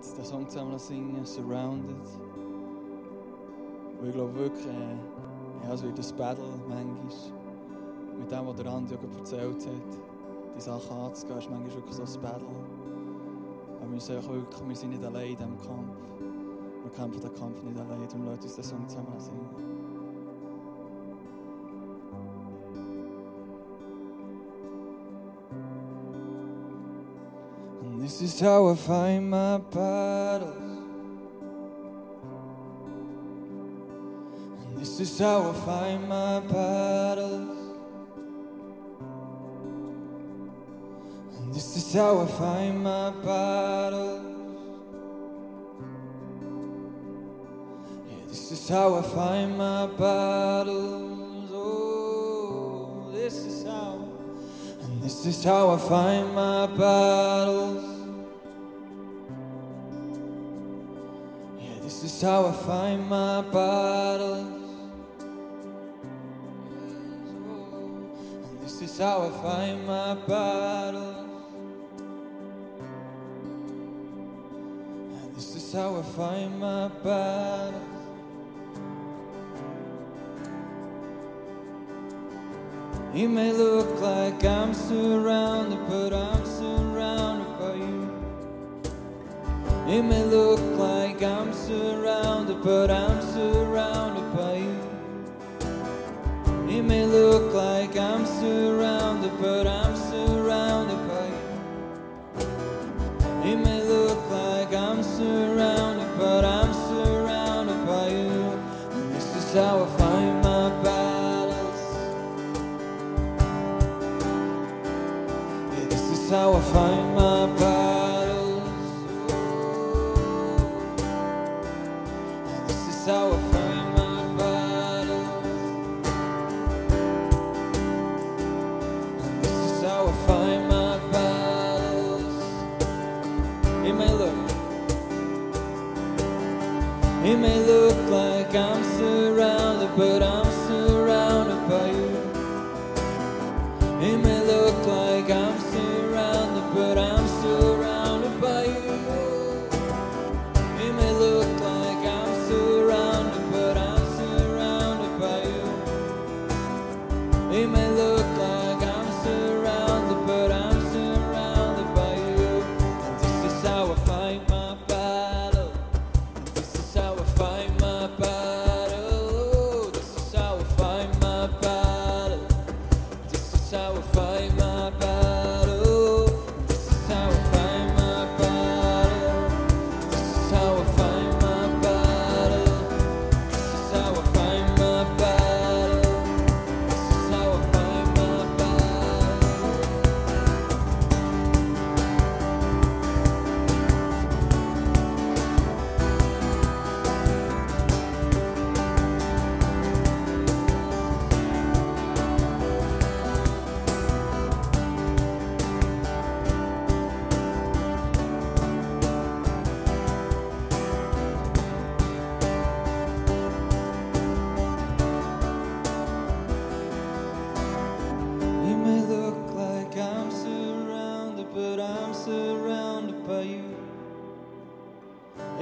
jetzt den Song zusammen singen, Surrounded. Und ich glaube wirklich, äh, ja, es wird ein Battle manchmal. Mit dem, was der Andi auch erzählt hat, die Sachen anzugehen, ist manchmal wirklich so ein Battle. Aber wir auch wirklich, wir sind nicht allein in diesem Kampf. Wir kämpfen den Kampf nicht allein, darum lasst uns den Song zusammen singen. This is how I find my battles. This is how I find my battles. This is how I find my battles. Yeah, this is how I find my battles. Oh, this is how. And this is how I find my battles. This is how I find my battles. This is how I find my battles. This is how I find my battles. It may look like I'm surrounded, but I'm surrounded It may look like I'm surrounded, but I'm surrounded by you. It may look like I'm surrounded, but I'm surrounded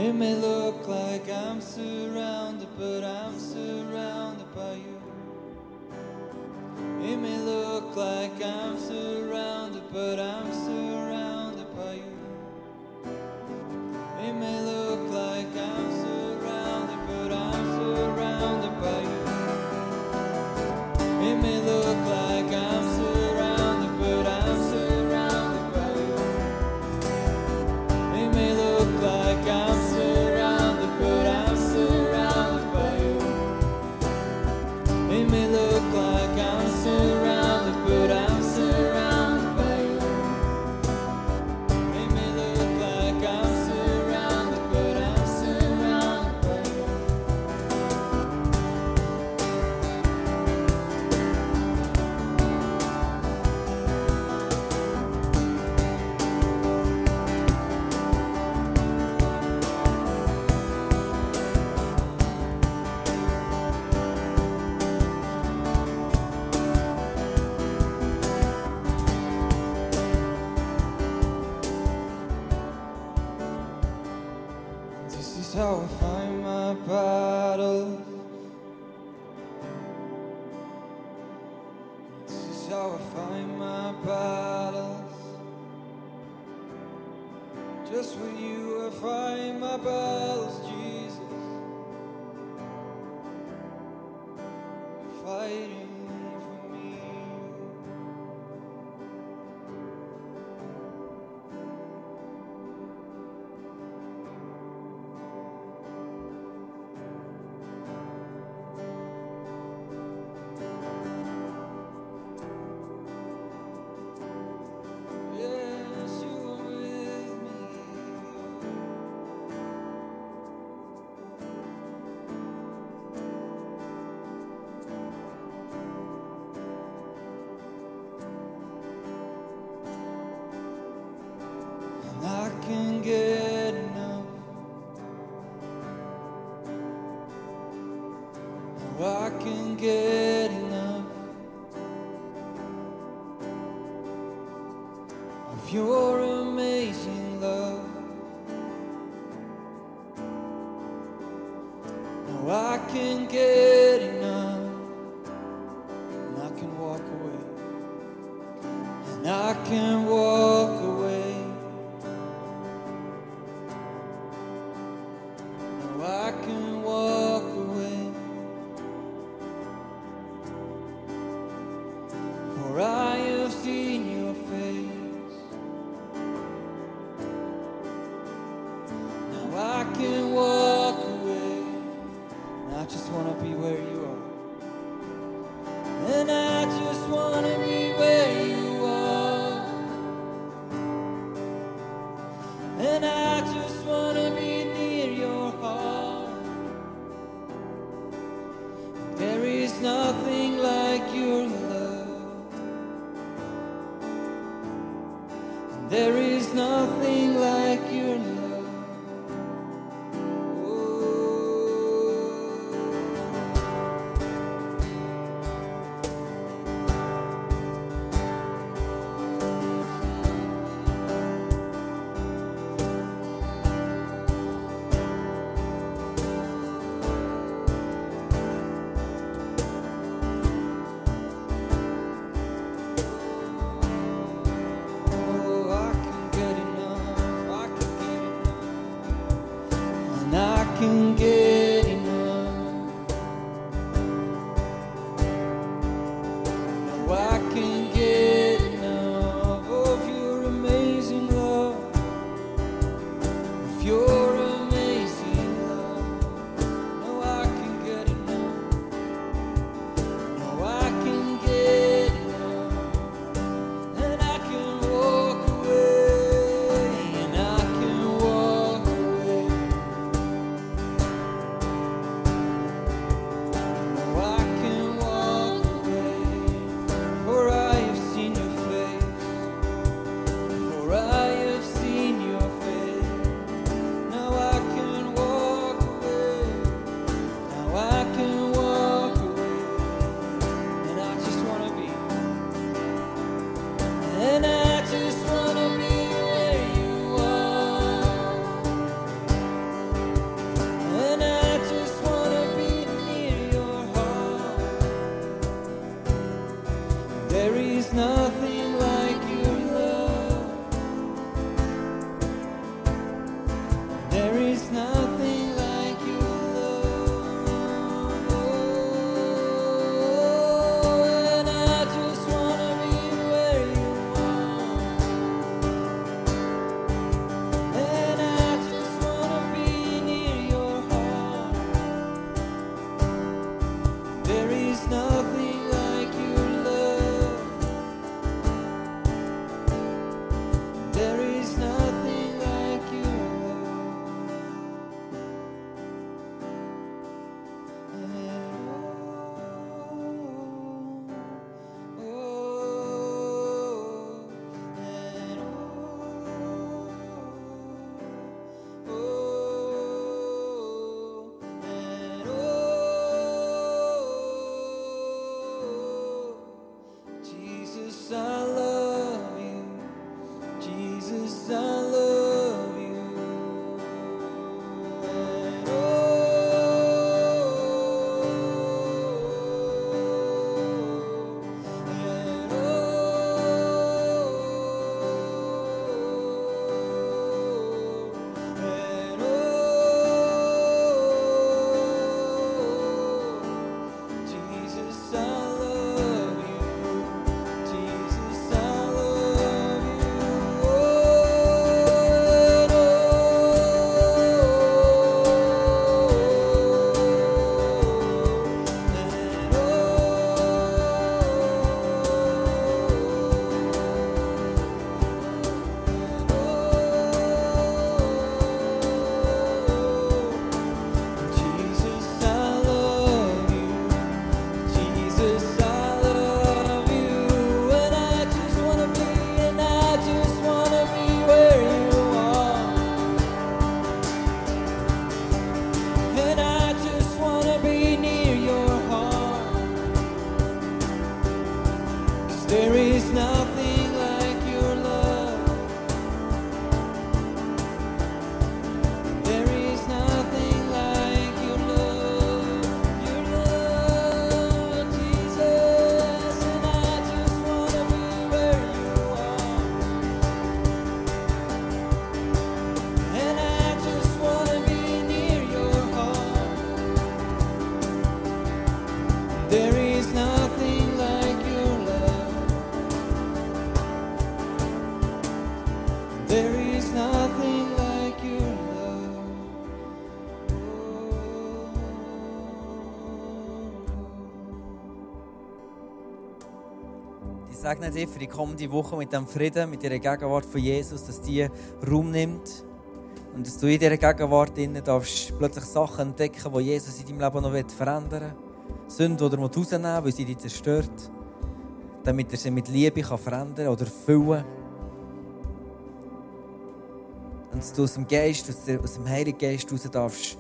It may look like I'm surrounded, but I'm surrounded by you. It may look like I'm surrounded, but I'm how I find my battles. This is how I find my battles. Just with you, I find my battles, Jesus. Oh, I can get enough of your amazing love. Now I can get enough, and I can walk away, and I can walk. There is nothing like your love. Jesus, I love. There is nothing. Segne dich für die kommende Woche mit dem Frieden, mit der Gegenwart von Jesus, dass die Raum nimmt. Und dass du in dieser Gegenwart darfst plötzlich Sachen entdecken, die Jesus in deinem Leben noch verändern will. Sünden, er rausnehmen weil sie dich zerstört. Damit er sie mit Liebe kann verändern oder füllen Und dass du aus dem Geist, aus dem Heiligen Geist raus darfst